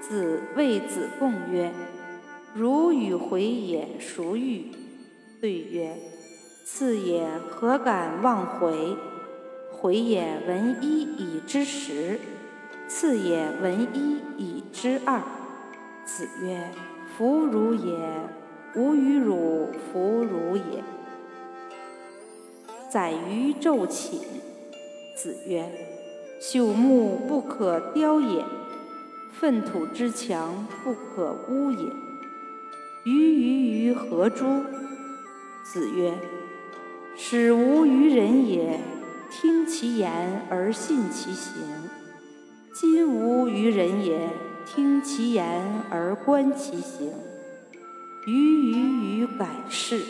子谓子贡曰：“如与回也，孰欲？”对曰：“次也，何敢忘回？回也，闻一以知十；次也，闻一以知二。”子曰：“弗如也，吾与汝弗如也。”宰于昼寝。子曰：“朽木不可雕也，粪土之墙不可污也。鱼于于何诸？”子曰：“始无于人也，听其言而信其行；今无于人也，听其言而观其行。鱼于于改世。”